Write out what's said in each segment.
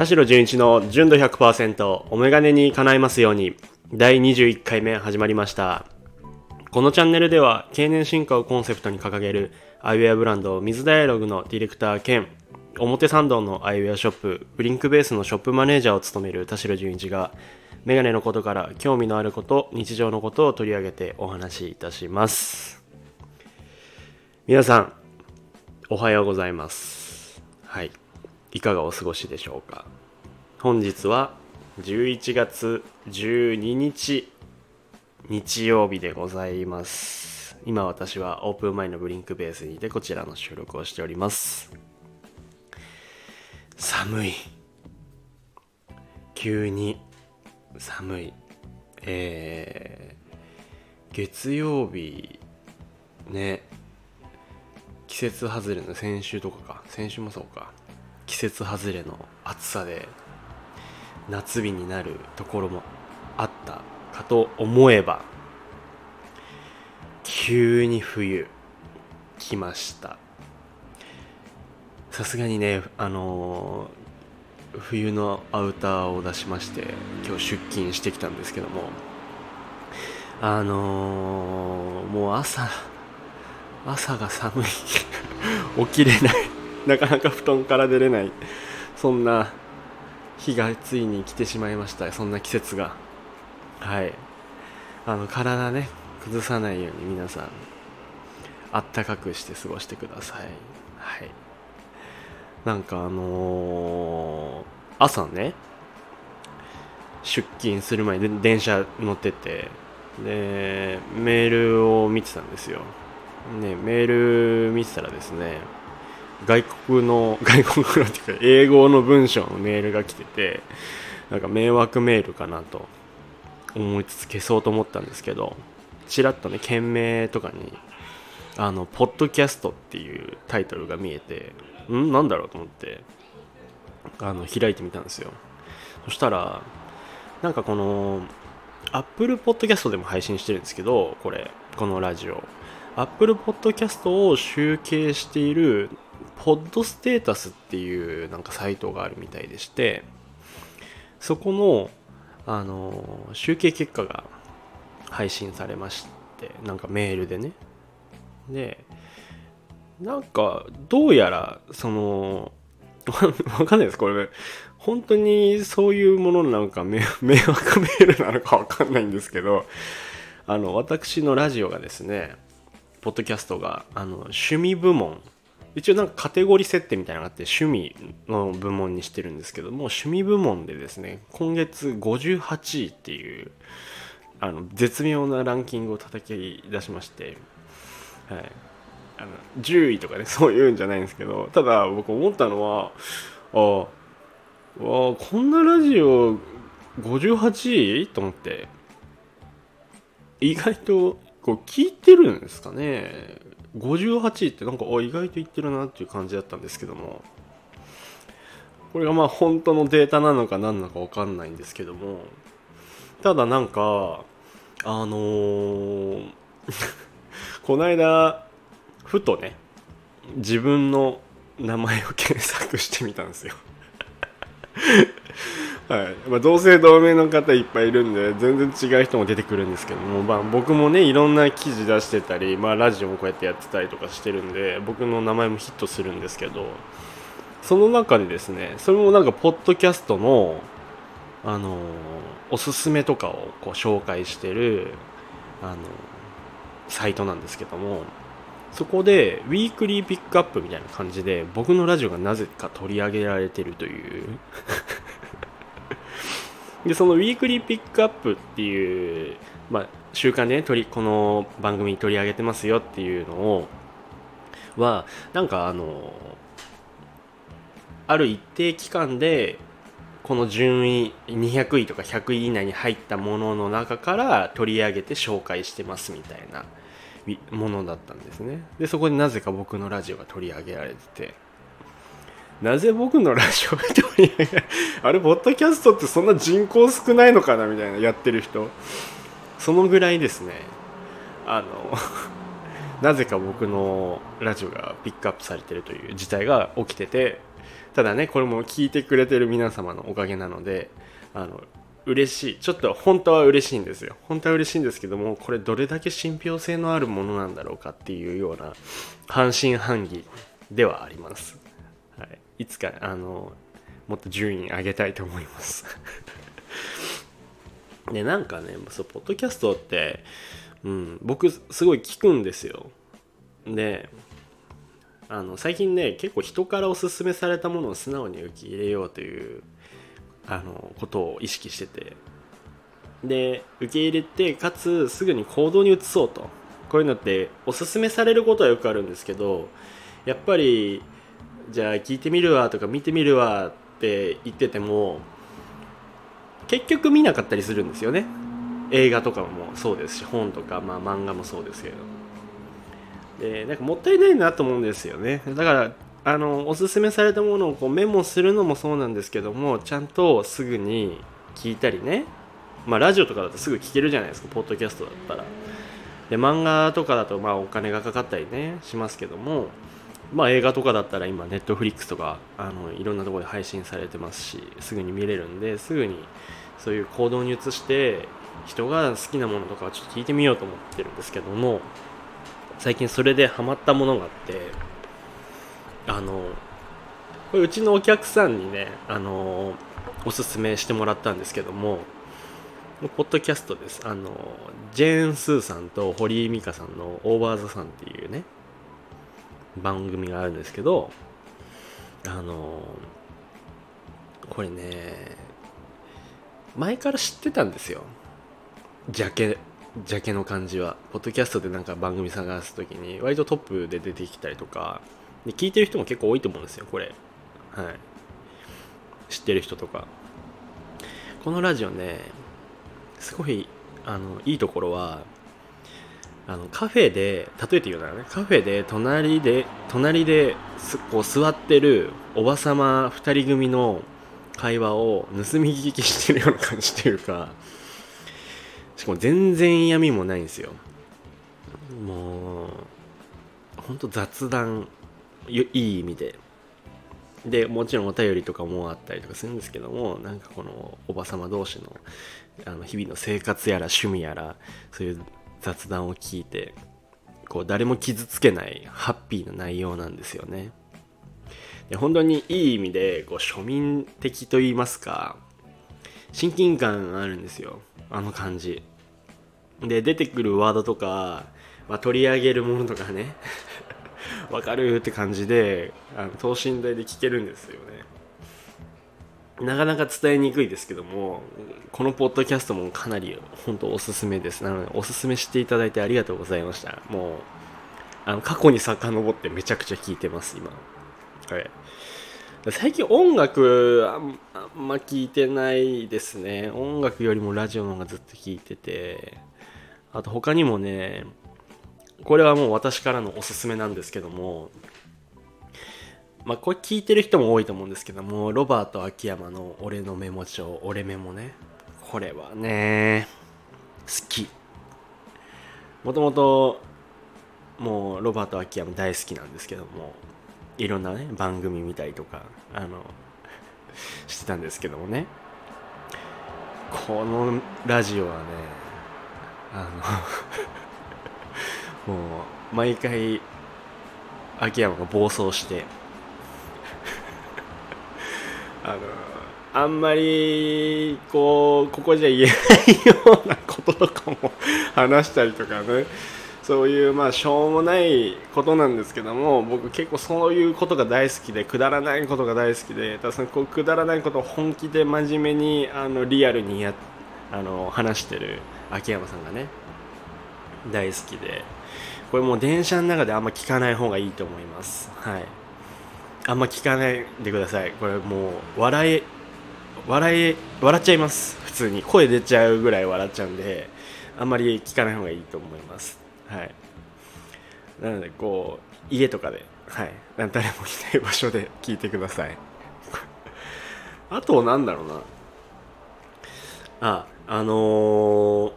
田代純一の純度100%お眼鏡に叶いますように第21回目始まりました。このチャンネルでは経年進化をコンセプトに掲げるアイウェアブランド水ダイアログのディレクター兼表参道のアイウェアショップブリンクベースのショップマネージャーを務める田代純一がメガネのことから興味のあること日常のことを取り上げてお話しいたします。皆さんおはようございます。はい。いかがお過ごしでしょうか？本日は11月12日日曜日でございます。今私はオープン前のブリンクベースにいてこちらの収録をしております。寒い。急に寒い。えー、月曜日ね季節外れの先週とかか。先週もそうか。季節外れの暑さで夏日になるところもあったかと思えば急に冬来ました。さすがにねあのー、冬のアウターを出しまして今日出勤してきたんですけどもあのー、もう朝朝が寒い。起きれない。なかなか布団から出れない。そんな日がついに来てしまいました。そんな季節が。はい。あの体ね崩さないように皆さんあったかくして過ごしてください。はい。なんかあのー、朝ね出勤する前に電車乗っててでメールを見てたんですよ。ねメール見てたらですね外国の 外国のっていうか英語の文章のメールが来ててなんか迷惑メールかなと思いつつ消そうと思ったんですけどちらっとね件名とかにあの「ポッドキャスト」っていうタイトルが見えてん？なんだろうと思ってあの開いてみたんですよ。そしたらなんかこの Apple Podcast でも配信してるんですけどこれこのラジオ。Apple Podcast を集計しているポッドステータスっていうなんかサイトがあるみたいでしてそこのあの集計結果が配信されましてなんかメールでね。でなんかどうやらその わかんないです。これ本当にそういうものなのか 迷惑メールなのかわかんないんですけどあの私のラジオがですねポッドキャストがあの趣味部門一応なんかカテゴリー設定みたいなのがあって趣味の部門にしてるんですけども趣味部門でですね今月58位っていうあの絶妙なランキングを叩き出しまして、はい、あの10位とかね そういうんじゃないんですけどただ僕思ったのはああこんなラジオ58位？と思って意外とこう聞いてるんですかね。58位ってなんか意外といってるなっていう感じだったんですけども。これがまあ本当のデータなのか何なのか分かんないんですけども。ただなんかあのー、この間ふとね自分の名前を検索してみたんですよ。はい。まあ、同姓同名の方いっぱいいるんで全然違う人も出てくるんですけども、まあ、僕もねいろんな記事出してたり、まあ、ラジオもこうやってやってたりとかしてるんで僕の名前もヒットするんですけどその中でですねそれもなんかポッドキャストのあのおすすめとかをこう紹介してるあのサイトなんですけどもそこでウィークリーピックアップみたいな感じで僕のラジオがなぜか取り上げられてるという。でそのウィークリーピックアップっていう、まあ、週間でね取りこの番組に取り上げてますよっていうのをはなんかあのある一定期間でこの順位200位とか100位以内に入ったものの中から取り上げて紹介してますみたいなものだったんですね。でそこでなぜか僕のラジオが取り上げられてて。なぜ僕のラジオが取り上げあれポッドキャストってそんな人口少ないのかなみたいなやってる人。そのぐらいですね。あの なぜか僕のラジオがピックアップされてるという事態が起きててただねこれも聞いてくれてる皆様のおかげなのであの嬉しい。ちょっと本当は嬉しいんですよ。本当は嬉しいんですけどもこれどれだけ信憑性のあるものなんだろうかっていうような半信半疑ではあります、い、つかあのもっと順位上げたいと思います。でなんかねそうポッドキャストって、うん、僕すごい聞くんですよ。であの最近ね結構人からおすすめされたものを素直に受け入れようというあのことを意識してて。で受け入れてかつすぐに行動に移そうと。こういうのっておすすめされることはよくあるんですけどやっぱりじゃあ聞いてみるわとか見てみるわって言ってても結局見なかったりするんですよね。映画とかもそうですし本とか、まあ、漫画もそうですけど。でなんかもったいないなと思うんですよね。だからあのおすすめされたものをこうメモするのもそうなんですけどもちゃんとすぐに聞いたりね。まあラジオとかだとすぐ聞けるじゃないですか。ポッドキャストだったら。で漫画とかだとまあお金がかかったりねしますけども。まあ映画とかだったら今ネットフリックスとかあのいろんなところで配信されてますしすぐに見れるんですぐにそういう行動に移して人が好きなものとかちょっと聞いてみようと思ってるんですけども最近それでハマったものがあってあのこれうちのお客さんにねあのおすすめしてもらったんですけどもポッドキャストです。あのジェーン・スーさんと堀井美香さんの「オーバー・ザ・さん」っていうね番組があるんですけどあのこれね前から知ってたんですよ。ジャケジャケの感じは。ポッドキャストでなんか番組探す時に割とトップで出てきたりとか。で聞いてる人も結構多いと思うんですよこれ。はい。知ってる人とか。このラジオねすごいあのいいところはあのカフェで例えて言うならねカフェで隣で隣でこう座ってるおばさま2人組の会話を盗み聞きしてるような感じというかしかも全然嫌味もないんですよ。もうほんと雑談いい意味で。でもちろんお便りとかもあったりとかするんですけどもなんかこのおばさま同士のあの日々の生活やら趣味やらそういう雑談を聞いてこう誰も傷つけないハッピーな内容なんですよね。で本当にいい意味でこう庶民的と言いますか親近感あるんですよ。あの感じ。で出てくるワードとか、まあ、取り上げるものとかね。わかるって感じであの等身大で聞けるんですよね。なかなか伝えにくいですけどもこのポッドキャストもかなり本当おすすめです。なのでおすすめしていただいてありがとうございました。もうあの過去に遡ってめちゃくちゃ聞いてます今。はい。最近音楽あんま聞いてないですね。音楽よりもラジオの方がずっと聞いててあと他にもねこれはもう私からのおすすめなんですけどもまあこれ聞いてる人も多いと思うんですけどもロバート秋山の「俺のメモ帳俺メモね」これはね好き。もともともうロバート秋山大好きなんですけどもいろんなね番組見たりとかあの してたんですけどもね。このラジオはねあの もう毎回秋山が暴走してあのあんまりこうここじゃ言えないようなこととかも話したりとかね。そういうまあしょうもないことなんですけども僕結構そういうことが大好きでくだらないことが大好きでだそのこうくだらないことを本気で真面目にあのリアルにやあの話してる秋山さんがね大好きで。これもう電車の中であんま聞かない方がいいと思います。はい。あんま聞かないでください。これもう笑い笑い笑っちゃいます。普通に。声出ちゃうぐらい笑っちゃうんであんまり聞かない方がいいと思います。はい。なのでこう家とかではい。誰もいない場所で聞いてください。あとなんだろうな。ああのー、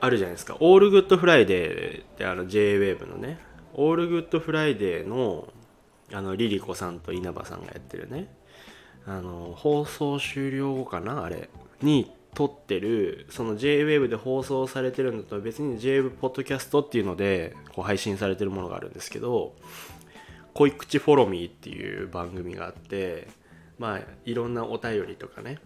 あるじゃないですか。 ALL GOOD FRIDAY ってあの J-WAVE のね。ALL GOOD FRIDAY のあのリリコさんと稲葉さんがやってるね。あの放送終了後かなあれ。に撮ってるその JWAVE で放送されてるのと別に JWAVE ポッドキャストっていうのでこう配信されてるものがあるんですけど「恋口 Follow Me」っていう番組があってまあいろんなお便りとかね。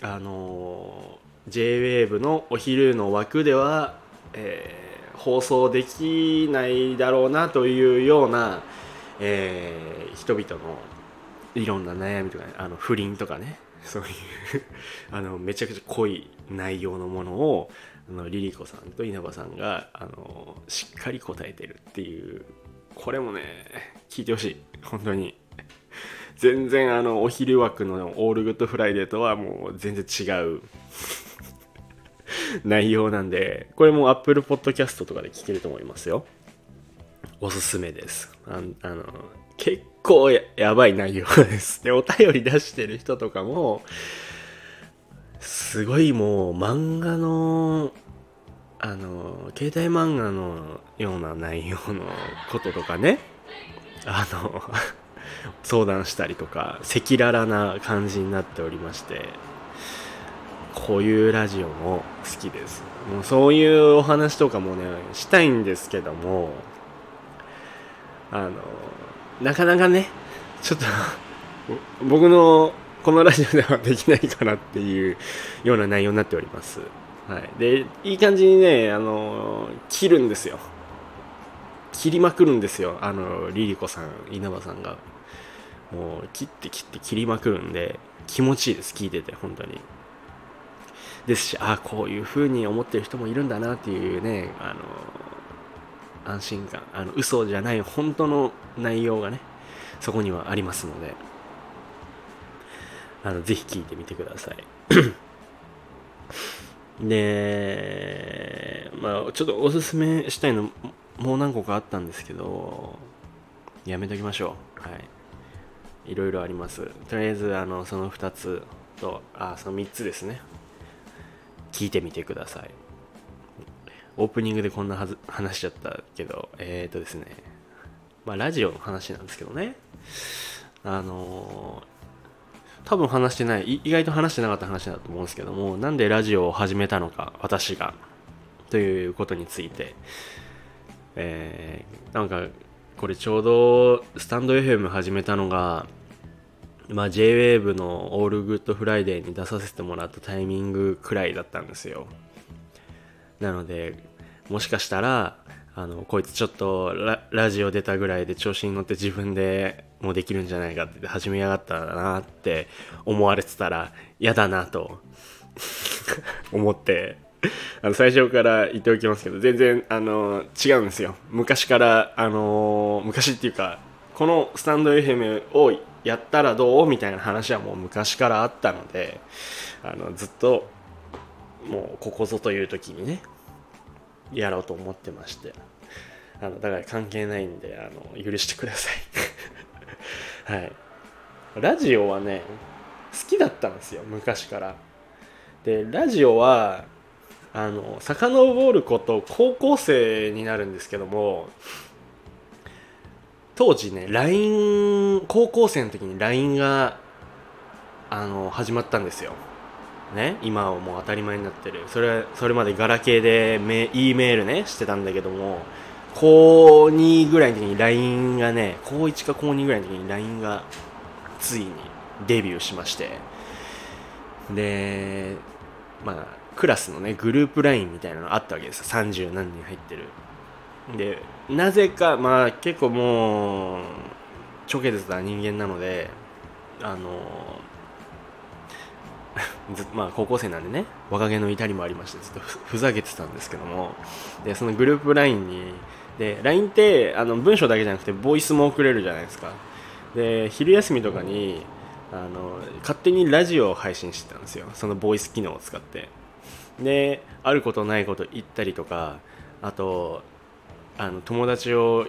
あの JWAVE のお昼の枠では、えー放送できないだろうなというような、えー人々のいろんな悩みとか、ね、あの不倫とかねそういう あのめちゃくちゃ濃い内容のものをあのリリコさんと稲葉さんがあのしっかり答えてるっていうこれもね聞いてほしい。本当に。全然あのお昼枠の ALL GOOD FRIDAY とはもう全然違う。内容なんでこれも Apple Podcast とかで聞けると思いますよ。おすすめです。ああの結構ややばい内容です。でお便り出してる人とかもすごいもう漫画のあの携帯漫画のような内容のこととかねあの相談したりとか赤裸々な感じになっておりましてこういうラジオも好きです。もうそういうお話とかもねしたいんですけどもあのなかなかねちょっと僕のこのラジオではできないかなっていうような内容になっております。はい。でいい感じにねあの切るんですよ。切りまくるんですよ。あのリリコさん稲葉さんが。もう切って切って切りまくるんで気持ちいいです聞いてて本当に。ですしああこういう風に思ってる人もいるんだなっていうねあの安心感あの嘘じゃない本当の内容がねそこにはありますのであのぜひ聞いてみてください。でまあちょっとおすすめしたいのもう何個かあったんですけどやめときましょう。はい。いろいろあります。とりあえずあのその2つとあその3つですね。聞いてみてください。オープニングでこんなはず話しちゃったけどえっ、ー、とですね。まあラジオの話なんですけどね。あのー、多分話してない意外と話してなかった話だと思うんですけどもなんでラジオを始めたのか私がということについて。えー、なんかこれちょうどスタンド FM 始めたのがまあ、 J-WAVE の ALL GOOD FRIDAY に出させてもらったタイミングくらいだったんですよ。なのでもしかしたらあのこいつちょっとラジオ出たぐらいで調子に乗って自分でもうできるんじゃないかって始めやがったなって思われてたら嫌だなと 思って。あの最初から言っておきますけど全然あの違うんですよ。昔からあの昔っていうかこのスタンド FM をやったらどうみたいな話はもう昔からあったのであのずっともうここぞという時にねやろうと思ってまして。あのだから関係ないんであの許してください。はい。ラジオはね好きだったんですよ昔から。でラジオはあの遡ること高校生になるんですけども当時ね LINE 高校生の時に LINE があの始まったんですよ。ね今はもう当たり前になってる。それそれまでガラケーでメ E メールねしてたんだけども高2ぐらいの時に LINE がね高1か高2ぐらいの時に LINE がついにデビューしまして。でまあクラスのねグループ LINE みたいなのあったわけですよ。30何人入ってる。でなぜかまあ結構もうちょけてた人間なのであの まあ高校生なんでね若気の至りもありましてずっとふざけてたんですけども。でそのグループ LINE にで LINE ってあの文章だけじゃなくてボイスも送れるじゃないですか。で昼休みとかにあの勝手にラジオを配信してたんですよ。そのボイス機能を使って。であることないこと言ったりとかあとあの友達を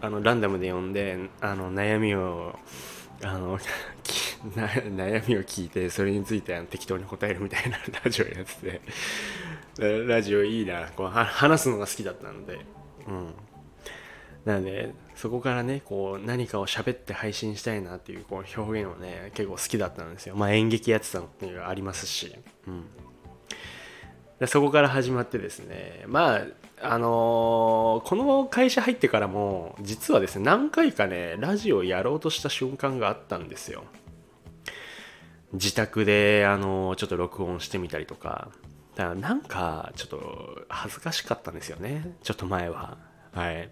あのランダムで呼んであの悩みをあの 悩みを聞いてそれについて適当に答えるみたいな ラジオやってて。ラジオいいな。こう話すのが好きだったので、うん、なのでそこからねこう何かを喋って配信したいなっていうこう表現をね結構好きだったんですよ。まあ演劇やってたのっていうのがありますし、うん、そこから始まってですね。まああのー、この会社入ってからも実はですね何回かねラジオやろうとした瞬間があったんですよ。自宅であのー、ちょっと録音してみたりとか。だからなんかちょっと恥ずかしかったんですよね。ちょっと前は。はい。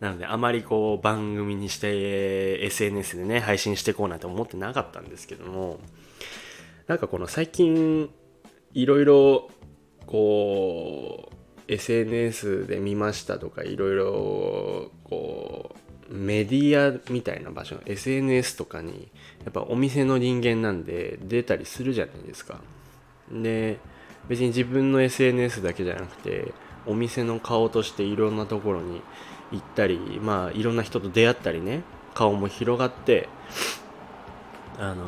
なのであまりこう番組にして SNS でね配信していこうなんて思ってなかったんですけども。なんかこの最近いろいろこう SNS で見ましたとかいろいろこうメディアみたいな場所。SNS とかにやっぱお店の人間なんで出たりするじゃないですか。で別に自分の SNS だけじゃなくてお店の顔としていろんなところに行ったりまあいろんな人と出会ったりね。顔も広がってあの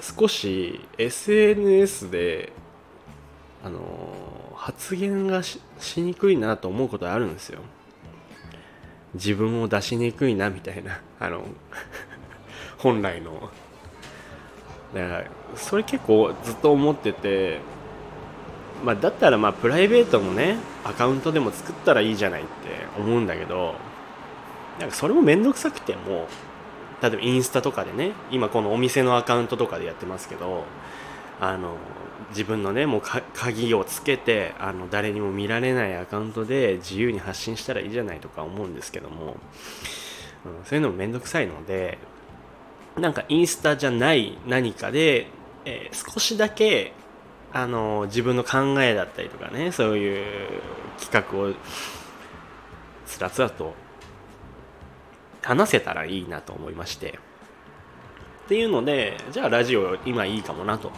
少し SNS であの発言がしにくいなと思うことあるんですよ。自分を出しにくいなみたいな。あの 本来の。だからそれ結構ずっと思っててまあ、だったらまあプライベートのねアカウントでも作ったらいいじゃないって思うんだけどなんかそれも面倒くさくても例えばインスタとかでね今このお店のアカウントとかでやってますけどあの自分のねもう鍵をつけてあの誰にも見られないアカウントで自由に発信したらいいじゃないとか思うんですけども、うん、そういうのも面倒くさいのでなんかインスタじゃない何かで、えー、少しだけあの自分の考えだったりとかねそういう企画をつらつらと話せたらいいなと思いまして。っていうのでじゃあラジオ今いいかもなと。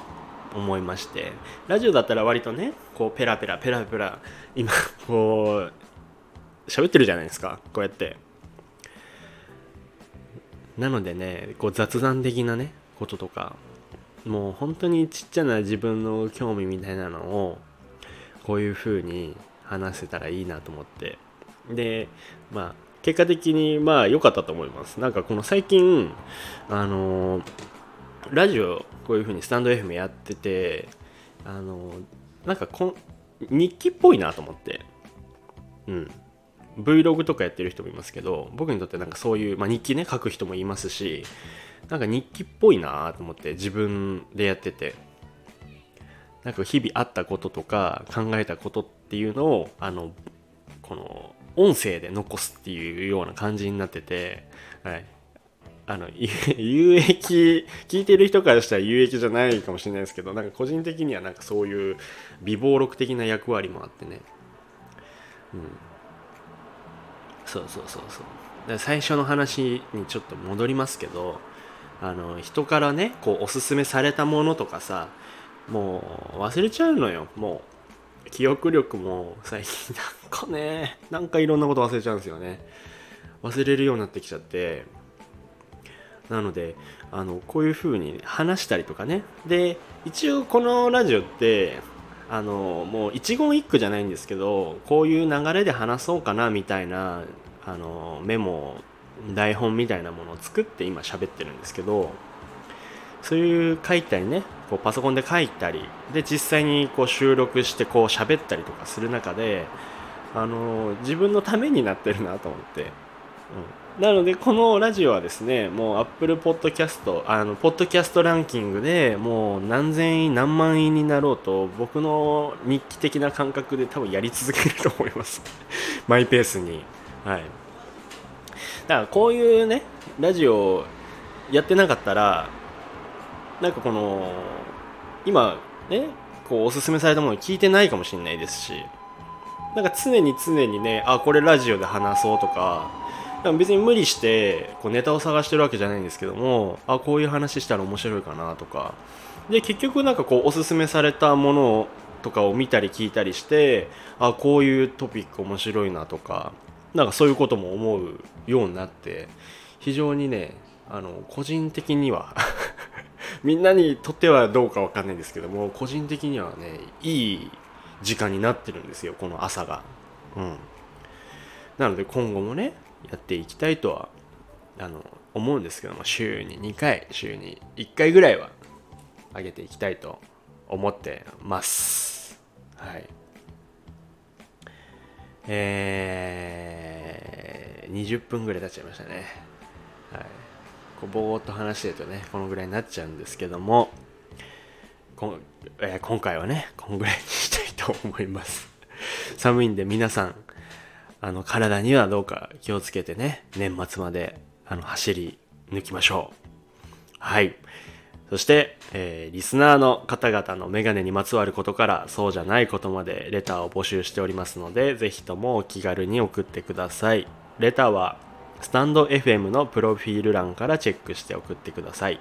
思いましてラジオだったら割とねこうペラペラペラペラ今こう喋ってるじゃないですかこうやって。なのでねこう雑談的なねこととかもう本当にちっちゃな自分の興味みたいなのをこういう風に話せたらいいなと思って。でまあ結果的にまあ良かったと思います。なんかこの最近あのラジオこういう風にスタンド FM やっててあのなんかこ日記っぽいなと思って。うん。Vlog とかやってる人もいますけど僕にとってなんかそういう、まあ、日記ね書く人もいますしなんか日記っぽいなと思って自分でやってて。なんか日々あったこととか考えたことっていうのをあのこの音声で残すっていうような感じになってて、はい、あの 有益聞いてる人からしたら有益じゃないかもしれないですけどなんか個人的にはなんかそういう微暴録的な役割もあってね。うん。そうそうそうそう。最初の話にちょっと戻りますけどあの人からねこうおすすめされたものとかさもう忘れちゃうのよ。もう記憶力も最近なんかねなんかいろんなこと忘れちゃうんですよね。忘れるようになってきちゃって。なのであのこういう風に話したりとかね。で一応このラジオってあのもう一言一句じゃないんですけどこういう流れで話そうかなみたいなあのメモ台本みたいなものを作って今喋ってるんですけどそういう書いたりねこうパソコンで書いたりで実際にこう収録してこう喋ったりとかする中であの自分のためになってるなと思って、うん、なのでこのラジオはですねもう Apple Podcast あのポッドキャストランキングでもう何千位何万位になろうと僕の日記的な感覚で多分やり続けると思います。マイペースに。はい。だからこういうねラジオやってなかったらなんかこの今ねこうおすすめされたもの聞いてないかもしれないですしなんか常に常にねあこれラジオで話そうとかでも別に無理してこうネタを探してるわけじゃないんですけどもあこういう話したら面白いかなとか。で結局なんかこうおすすめされたものとかを見たり聞いたりしてあこういうトピック面白いなとかなんかそういうことも思うようになって非常にねあの個人的には みんなにとってはどうかわかんないんですけども個人的にはねいい時間になってるんですよこの朝が。うん。なので今後もねやっていきたいとはあの思うんですけども週に2回週に1回ぐらいは上げていきたいと思ってます。はい。えー、20分ぐらい経っちゃいましたね。はい。こうぼーっと話してるとねこのぐらいになっちゃうんですけどもこ、えー、今回はねこのぐらいにしたいと思います。寒いんで皆さんあの体にはどうか気をつけてね年末まであの走り抜きましょうはいそして、えー、リスナーの方々のメガネにまつわることからそうじゃないことまでレターを募集しておりますので、ぜひともお気軽に送ってください。レターはスタンド FM のプロフィール欄からチェックして送ってください。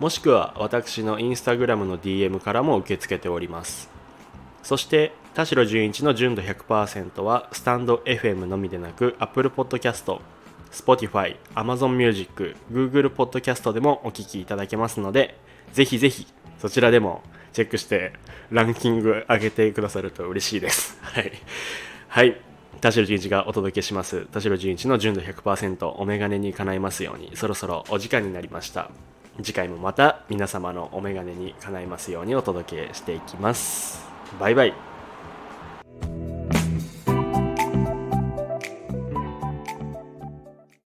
もしくは私のインスタグラムの DM からも受け付けております。そして、田代純一の純度100%はスタンド FM のみでなく Apple Podcast、Spotify、Amazon Music、Google Podcast でもお聴きいただけますので、ぜひぜひそちらでもチェックしてランキング上げてくださると嬉しいです。はい。はい。田代純一がお届けします。田代純一の純度100%お眼鏡に叶いますように、そろそろお時間になりました。次回もまた皆様のお眼鏡に叶いますようにお届けしていきます。バイバイ。thank you